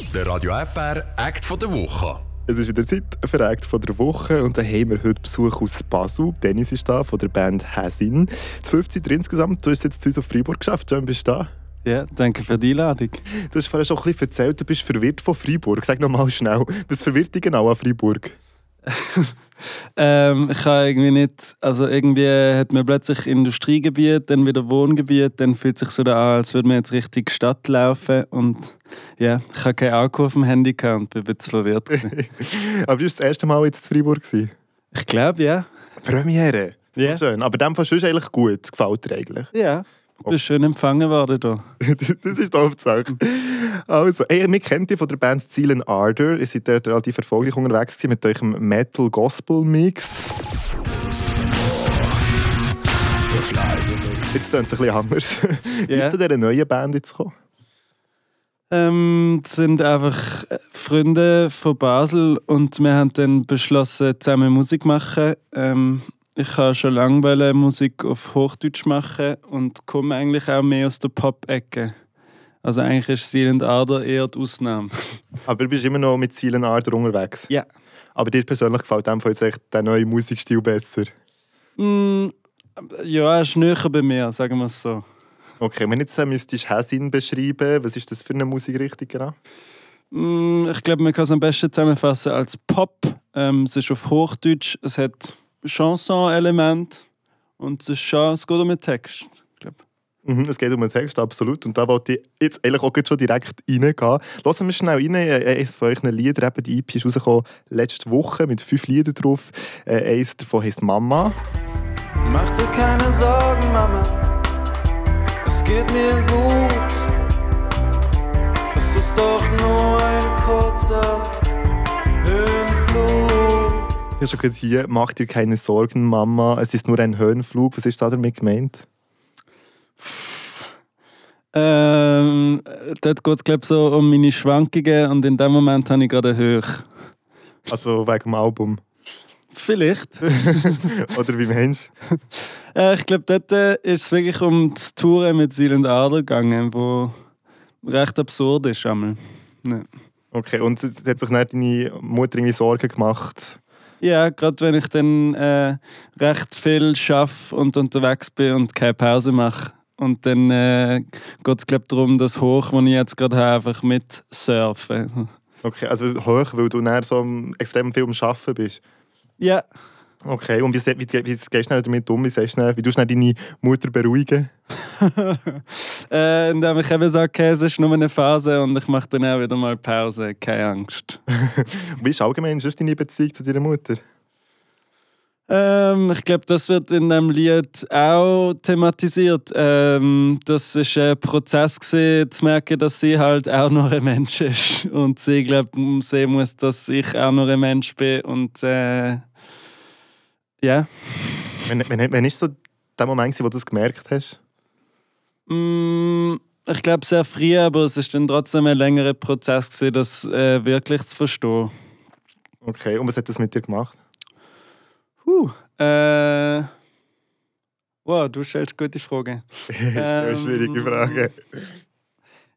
Der Radio FR Act von der Woche. Es ist wieder Zeit für Act von der Woche und da haben wir heute Besuch aus Basel. Dennis ist da von der Band Hasin. Das 15. insgesamt. Du hast jetzt zu uns auf Freiburg geschafft. Schön bist du da. Ja, danke für die Einladung. Du hast vorhin schon ein bisschen erzählt, du bist verwirrt von Freiburg. Sag noch mal schnell, was verwirrt dich genau an Freiburg? ähm, ich habe irgendwie nicht, also irgendwie hat man plötzlich Industriegebiet, dann wieder Wohngebiet, dann fühlt sich so an, als würde man jetzt richtig Stadt laufen und ja, ich habe keinen Akku auf dem Handy gehabt und bin ein bisschen verwirrt. Aber du warst das erste Mal jetzt in Freiburg? Gewesen? Ich glaube, ja. Premiere? Ja. Yeah. Schön. Aber dem Fall ist eigentlich gut. Gefällt dir eigentlich? Ja. Du bist schön empfangen worden hier. das ist die Hauptsache. Also, ey, wir kennen dich von der Band Steel and Ardor. Ihr seid dort relativ erfolgreich unterwegs mit eurem Metal-Gospel-Mix. Jetzt klingt es ein bisschen anders. Wie Yeah. ist zu dieser neuen Band jetzt gekommen? Ähm, sind einfach Freunde von Basel und wir haben dann beschlossen, zusammen Musik zu machen. Ähm, ich habe schon lange Musik auf Hochdeutsch machen und komme eigentlich auch mehr aus der Pop-Ecke. Also eigentlich ist Silent Ader eher die Ausnahme. Aber du bist immer noch mit Steel and Ardor unterwegs. Ja. Aber dir persönlich gefällt dem Fall jetzt echt der neue Musikstil besser? Mm, ja, er ist näher bei mir, sagen wir es so. Okay, wenn jetzt äh, müsstest du Hasin beschreiben, was ist das für eine Musikrichtung genau? Mm, ich glaube, man kann es am besten zusammenfassen als Pop. Ähm, es ist auf Hochdeutsch, es hat Chanson-Element und es ist schon, es geht um den Text. Mhm, es geht um den Text, absolut. Und da wollte ich jetzt eigentlich auch schon direkt reingehen. Lassen wir schnell rein. Äh, Eines von euren Liedern, eben die EP ist rausgekommen letzte Woche mit fünf Liedern drauf. Äh, eines davon heisst «Mama». Mach dir keine Sorgen, Mama. Es geht mir gut. Es ist doch nur ein kurzer Habe schon gehört, hier «Mach dir keine Sorgen, Mama, es ist nur ein Höhenflug». Was ist da damit gemeint? Ähm, dort geht es, glaube ich, so um meine Schwankungen und in dem Moment habe ich gerade hoch. Also wegen dem Album. Vielleicht. Oder wie meinst du? Äh, ich glaube, dort äh, ist es wirklich um das Touren mit Silent Ader gegangen, wo recht absurd ist. Einmal. Ja. Okay, und hat sich nicht deine Mutter irgendwie Sorgen gemacht? Ja, gerade wenn ich dann äh, recht viel schaffe und unterwegs bin und keine Pause mache. Und dann äh, geht es, glaube ich, darum, das Hoch, das ich jetzt gerade habe, einfach mit surfen. Okay, also hoch, weil du näher so extrem viel am Arbeiten bist. Ja. Okay, und wie, se- wie, wie gehst du damit um? Wie, schnell- wie tust du deine Mutter beruhigen? äh, indem ich eben sage, okay, es ist nur eine Phase und ich mache dann auch wieder mal Pause. Keine Angst. Wie ist allgemein sonst deine Beziehung zu deiner Mutter? Ähm, ich glaube, das wird in dem Lied auch thematisiert. Ähm, das ist ein Prozess gewesen, zu merken, dass sie halt auch noch ein Mensch ist und sie glaube sehen muss, dass ich auch noch ein Mensch bin und äh, ja. Wenn, wenn, wenn ist so der Moment, wo du das gemerkt hast? Mm, ich glaube sehr früh, aber es ist dann trotzdem ein längerer Prozess gewesen, das äh, wirklich zu verstehen. Okay, und was hat das mit dir gemacht? Huh. Äh, wow, du stellst gute Fragen. das ist eine schwierige Frage.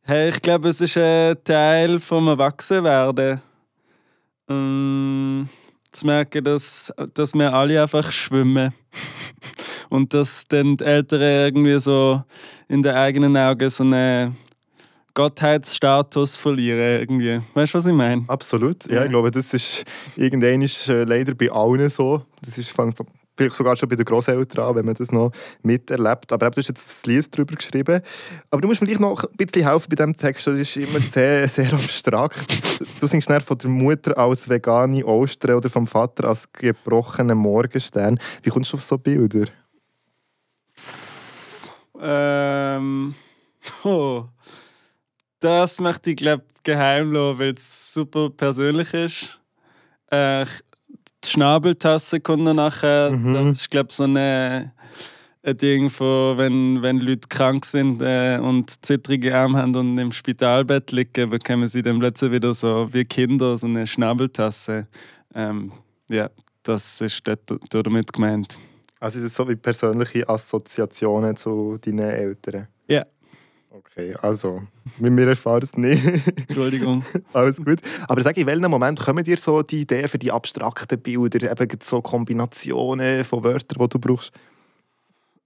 Hey, ich glaube, es ist ein Teil vom Erwachsenwerden. Ähm, zu merken, dass, dass wir alle einfach schwimmen. Und dass dann die Eltern irgendwie so in den eigenen Augen so einen Gottheitsstatus verlieren. Irgendwie. Weißt du, was ich meine? Absolut. Ja, Ja. ich glaube, das ist irgendwann ist, äh, leider bei allen so. Das ist fang- vielleicht sogar schon bei den Großeltern wenn man das noch miterlebt. Aber du hast jetzt das Lied darüber geschrieben. Aber du musst mir gleich noch ein bisschen helfen bei diesem Text. Das ist immer sehr, sehr abstrakt. Du singst dann von der Mutter als vegane Ostern oder vom Vater als gebrochenen Morgenstern. Wie kommst du auf so Bilder? Ähm. Oh. Das möchte ich, glaube geheim lassen, weil es super persönlich ist. Äh, ich- die Schnabeltasse kommt nachher. Mhm. Das ist, glaube so eine, ein Ding von, wenn, wenn Leute krank sind äh, und zittrige Arme haben und im Spitalbett liegen, bekommen sie dann plötzlich wieder so wie Kinder so eine Schnabeltasse. Ähm, ja, das ist damit gemeint. Also ist es so wie persönliche Assoziationen zu deinen Eltern? Ja. Okay, also, wir, wir erfahren es nicht. Entschuldigung. Alles gut. Aber sag, in welchem Moment kommen dir so die Ideen für die abstrakten Bilder, eben so Kombinationen von Wörtern, die du brauchst?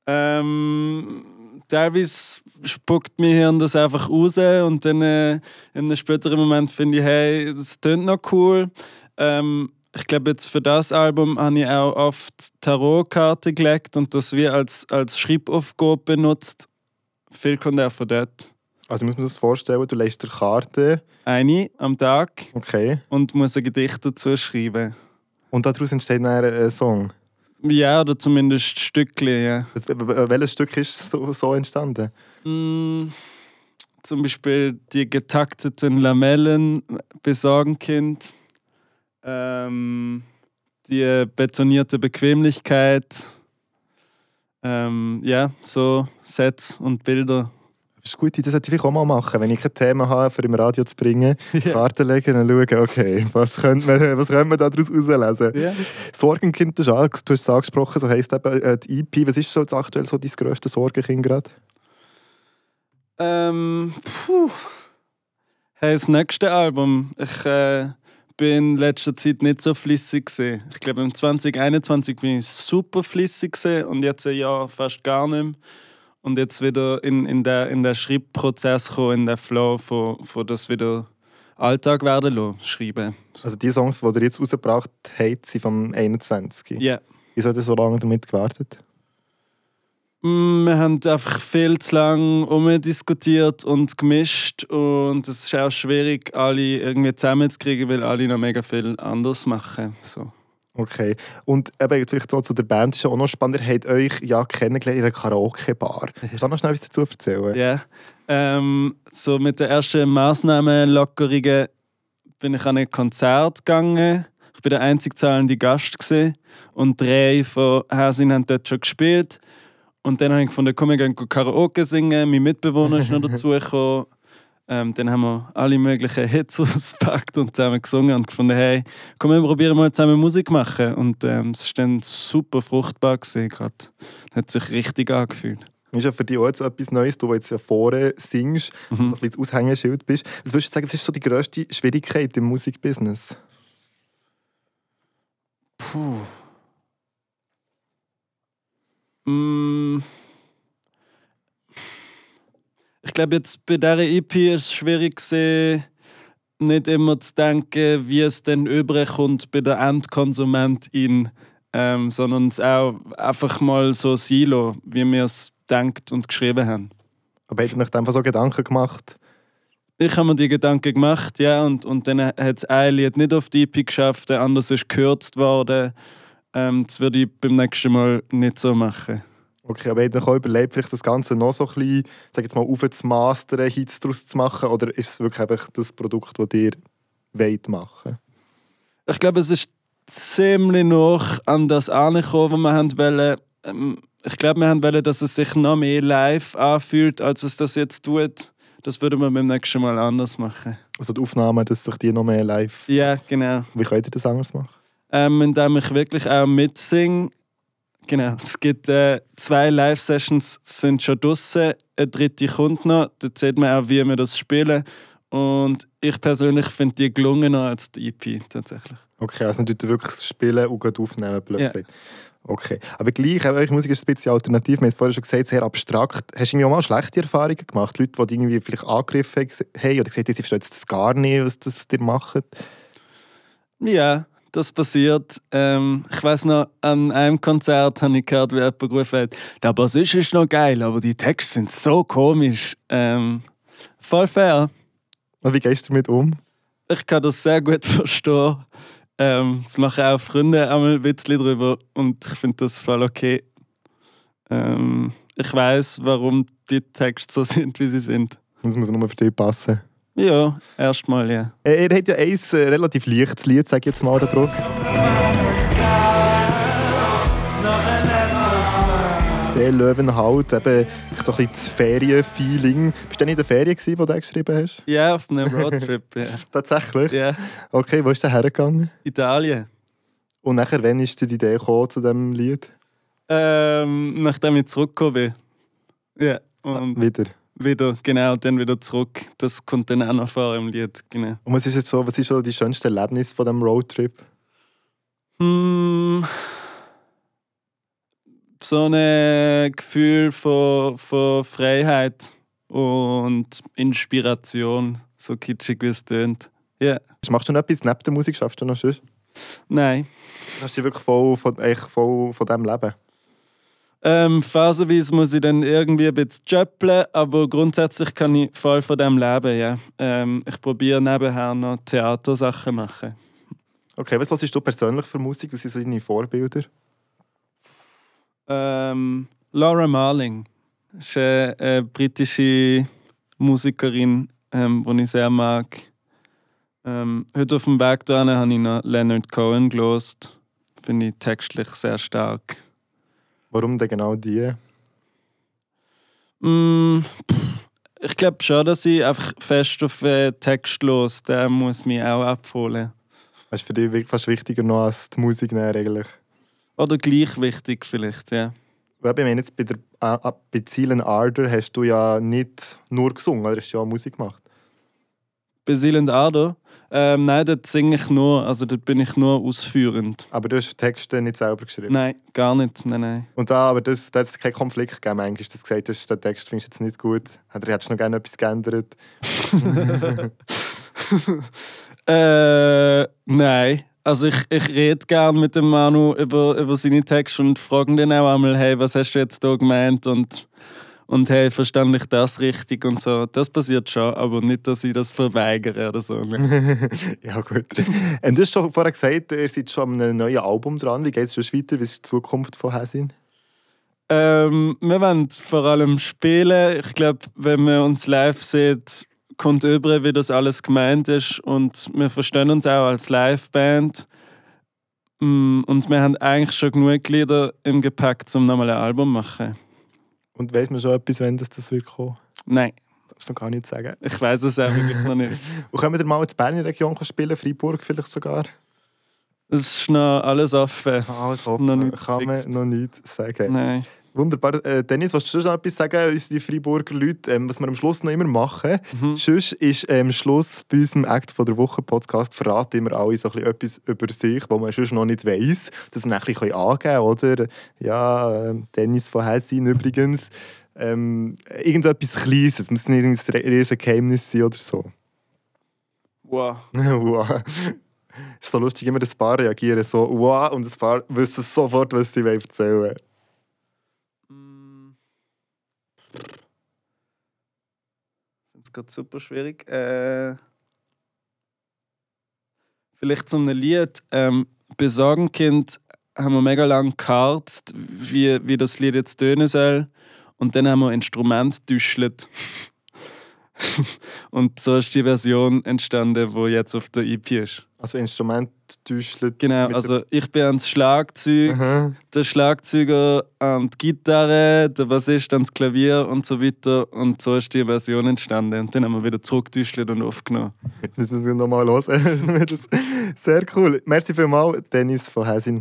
Ähm, teilweise spuckt mein Hirn das einfach raus und dann äh, in einem späteren Moment finde ich, hey, das klingt noch cool. Ähm, ich glaube, jetzt für das Album habe ich auch oft Tarotkarten gelegt und das wie als, als Schreibaufgabe benutzt. Viel kommt auch von dort. Also muss man sich das vorstellen, du legst dir Karte, Eine am Tag okay, und muss ein Gedicht dazu schreiben. und daraus entsteht dann ein Song. Ja, oder zumindest Stückchen, ja. Welches Stück ist so, so entstanden? Mm, zum Beispiel die getakteten Lamellen bei Sorgenkind. Ähm, die betonierte Bequemlichkeit. Ähm, ja, so Sets und Bilder. Das ist gut, das sollte ich auch mal machen, wenn ich kein Thema habe, für im Radio zu bringen. Ja. Karten legen und schauen, okay, was könnte man, was könnte man daraus herauslesen? Ja. Sorgenkind, du hast ange- du hast es angesprochen, so heisst eben äh, die EP. Was ist so jetzt aktuell so dein grösstes Sorgenkind gerade? Ähm, puh. Hey, das nächste Album. Ich äh, bin in letzter Zeit nicht so flüssig. Ich glaube, im 2021 bin ich super flüssig und jetzt ein Jahr fast gar nicht mehr. Und jetzt wieder in, in der in der Schreibprozess kommen, in der Flow, von, von das wieder Alltag werden lassen, schreiben. Also die Songs, die ihr jetzt rausgebracht habt, sind vom 21. Ja. Wieso habt ihr so lange damit gewartet? Mm, Wir haben einfach viel zu lange umdiskutiert und gemischt und es ist auch schwierig, alle irgendwie zusammenzukriegen, weil alle noch mega viel anders machen. So. Okay. Und eben vielleicht so zu der Band ist ja auch noch spannend, ihr habt euch ja kennengelernt in einer Karaoke-Bar. Kannst du noch schnell etwas dazu erzählen? Ja. Ähm, so mit der ersten Maßnahmenlockerungen bin ich an ein Konzert gegangen. Ich bin der einzig zahlende Gast gewesen. und drei von Hasin haben dort schon gespielt. Und dann habe ich gefunden, komm, wir gehen Karaoke singen. Mein Mitbewohner ist noch dazugekommen. Ähm, dann haben wir alle möglichen Hits ausgepackt und zusammen gesungen und gefunden, hey, komm, wir probieren mal zusammen Musik machen. Und ähm, es war dann super fruchtbar. Grad. Hat sich richtig angefühlt. Ist ja für dich auch jetzt etwas Neues, du jetzt ja vorne singst, Mhm. so ein bisschen das Aushängeschild bist. Was würdest du sagen, was ist so die grösste Schwierigkeit im Musikbusiness? Puh. Mm. Ich glaube, jetzt bei dieser EP ist es schwierig, gewesen, nicht immer zu denken, wie es dann überkommt bei der Endkonsumentin, ähm, sondern es auch einfach mal so lassen, wie wir es denkt und geschrieben haben. Aber habt ihr euch einfach so Gedanken gemacht? Ich habe mir die Gedanken gemacht, ja, und, und dann hat es ein Lied nicht auf die EP geschafft, der andere ist gekürzt worden. Ähm, das würde ich beim nächsten Mal nicht so machen. Okay, aber habt ihr auch überlegt, vielleicht das Ganze noch so ein bisschen, sag jetzt mal, aufzumastern, Hits daraus zu machen? Oder ist es wirklich einfach das Produkt, das ihr wollt machen? Ich glaube, es ist ziemlich noch an das angekommen, was wir haben wollen. Ähm, ich glaube, wir haben wollen, dass es sich noch mehr live anfühlt, als es das jetzt tut. Das würden wir beim nächsten Mal anders machen. Also die Aufnahme, dass sich die noch mehr live... Ja, genau. Wie könnt ihr das anders machen? Ähm, indem ich wirklich auch mitsinge. Genau, es gibt äh, zwei Live-Sessions, sind schon draussen, eine dritte kommt noch. Da sieht man auch, wie wir das spielen. Und ich persönlich finde die gelungener als die EP tatsächlich. Okay, also nicht wirklich spielen und gleich aufnehmen, Ja. gesagt. Okay, aber gleich, auch eure Musik ist ein bisschen alternativ. Wir haben es vorhin schon gesagt, sehr abstrakt. Hast du irgendwie auch mal schlechte Erfahrungen gemacht? Leute, die irgendwie vielleicht angegriffen haben oder gesagt haben, sie verstehen das gar nicht, was, das, was ihr macht? Ja, das passiert. Ähm, ich weiß noch, an einem Konzert habe ich gehört, wie jemand gerufen hat, der Bassist ist noch geil, aber die Texte sind so komisch. Ähm, voll fair. Und wie gehst du damit um? Ich kann das sehr gut verstehen. Ähm, es machen auch Freunde einmal Witzli drüber und ich finde das voll okay. Ähm, ich weiß, warum die Texte so sind, wie sie sind. Das muss nur für dich passen. Ja, erstmal ja. Äh, Ihr habt ja ein äh, relativ leichtes Lied, sage ich jetzt mal, da drauf. Sehr Löwenhalt, eben so ein bisschen das Ferienfeeling. Bist du denn in der Ferien, gewesen, wo du den geschrieben hast? Ja, auf einem Roadtrip. ja. Tatsächlich? ja. Okay, wo ist der hergegangen? Italien. Und nachher, wann ist dir die Idee gekommen zu diesem Lied? Ähm, nachdem ich zurückgekommen bin. Ja, und Wieder. Wieder, genau, dann wieder zurück. Das kommt dann auch noch vor im Lied, genau. Und was ist jetzt so, was ist so die schönste Erlebnis von diesem Roadtrip? Hm, so ein Gefühl von, von Freiheit und Inspiration, so kitschig wie es tönt. Ja, Machst du noch etwas neben der Musik? Schaffst du noch sonst? nein. Hast du dich wirklich voll von, voll von dem Leben? Ähm, phasenweise muss ich dann irgendwie ein bisschen jobben, aber grundsätzlich kann ich voll von dem leben, ja. Ähm, ich probiere nebenher noch Theatersachen machen. Okay, was hörst du persönlich für Musik? Was sind so deine Vorbilder? Ähm, Laura Marling ist eine, eine britische Musikerin, ähm, die ich sehr mag. Ähm, heute auf dem Weg dahin habe ich noch Leonard Cohen gelost. Finde ich textlich sehr stark. Warum denn genau die? Mm, pff, ich glaube schon, dass ich einfach fest auf den Text los, der muss mich auch abholen. Das ist für dich fast wichtiger noch als die Musik näher eigentlich. Oder gleich wichtig vielleicht, ja. Weil Ich meine, jetzt bei, der, äh, bei Zielen Ardor hast du ja nicht nur gesungen, oder hast du ja auch Musik gemacht. Bei Silent Ardor? Ähm, nein, dort singe ich nur, also dort bin ich nur ausführend. Aber du hast Texte nicht selber geschrieben. Nein, gar nicht, nein, nein. Und da, aber das, da hat es keinen Konflikt gegeben, manchmal, dass du gesagt hast, den Text findest du jetzt nicht gut. Oder hättest du noch gerne etwas geändert? Äh, nein. Also ich, ich rede gerne mit dem Manu über, über seine Texte und frage ihn dann auch einmal, hey, was hast du jetzt da gemeint und, und hey, verstand ich das richtig und so. Das passiert schon, aber nicht, dass ich das verweigere oder so. ne? ja, gut. Und du hast schon vorher gesagt, ihr seid schon an einem neuen Album dran. Wie geht es schon weiter? Wie ist die Zukunft von Häsin? Ähm, wir wollen vor allem spielen. Ich glaube, wenn man uns live sieht, kommt über, wie das alles gemeint ist. Und wir verstehen uns auch als Liveband. Mm, Und wir haben eigentlich schon genug Lieder im Gepäck, um nochmal ein Album zu machen. Und weiss man schon etwas, wenn das, das wird kommen? Nein, Darfst du noch gar nicht sagen. ich weiß es auch wirklich noch nicht. Und können wir mal in die Berner Region spielen? Freiburg vielleicht sogar? Es ist noch alles offen. Alles Noch offen. nicht Kann man noch nicht sagen. Nein. Wunderbar. Äh, Dennis, willst du schon noch etwas sagen, unsere Freiburger Leute, ähm, was wir am Schluss noch immer machen? Mhm. Sonst ist am ähm, Schluss bei unserem Act von der Woche Podcast verraten immer alle so ein bisschen etwas über sich, was man sonst noch nicht weiss, dass wir ein bisschen angeben können, oder? Ja, ähm, Dennis von Hessin übrigens. Ähm, irgendetwas Kleines, es muss nicht ein riesiges Geheimnis sein oder so. Wow. wow. Es ist so lustig, immer ein paar reagieren so wow und ein paar wissen sofort, was sie erzählen wollen. Es gerade super schwierig. Äh, vielleicht zu einem Lied. Ähm, bei Sorgenkind haben wir mega lange geharzt, wie, wie das Lied jetzt tönen soll. Und dann haben wir Instrument düschelt. Und so ist die Version entstanden, die jetzt auf der EP ist. Also Instrument täuschelt. Genau, also ich bin ans Schlagzeug, Aha. der Schlagzeuger an die Gitarre, der Bassist ans Klavier und so weiter. Und so ist die Version entstanden. Und dann haben wir wieder zurückgetäuscht und aufgenommen. Jetzt müssen wir es nochmal hören. Sehr cool. Merci vielmals, Dennis von Häsin.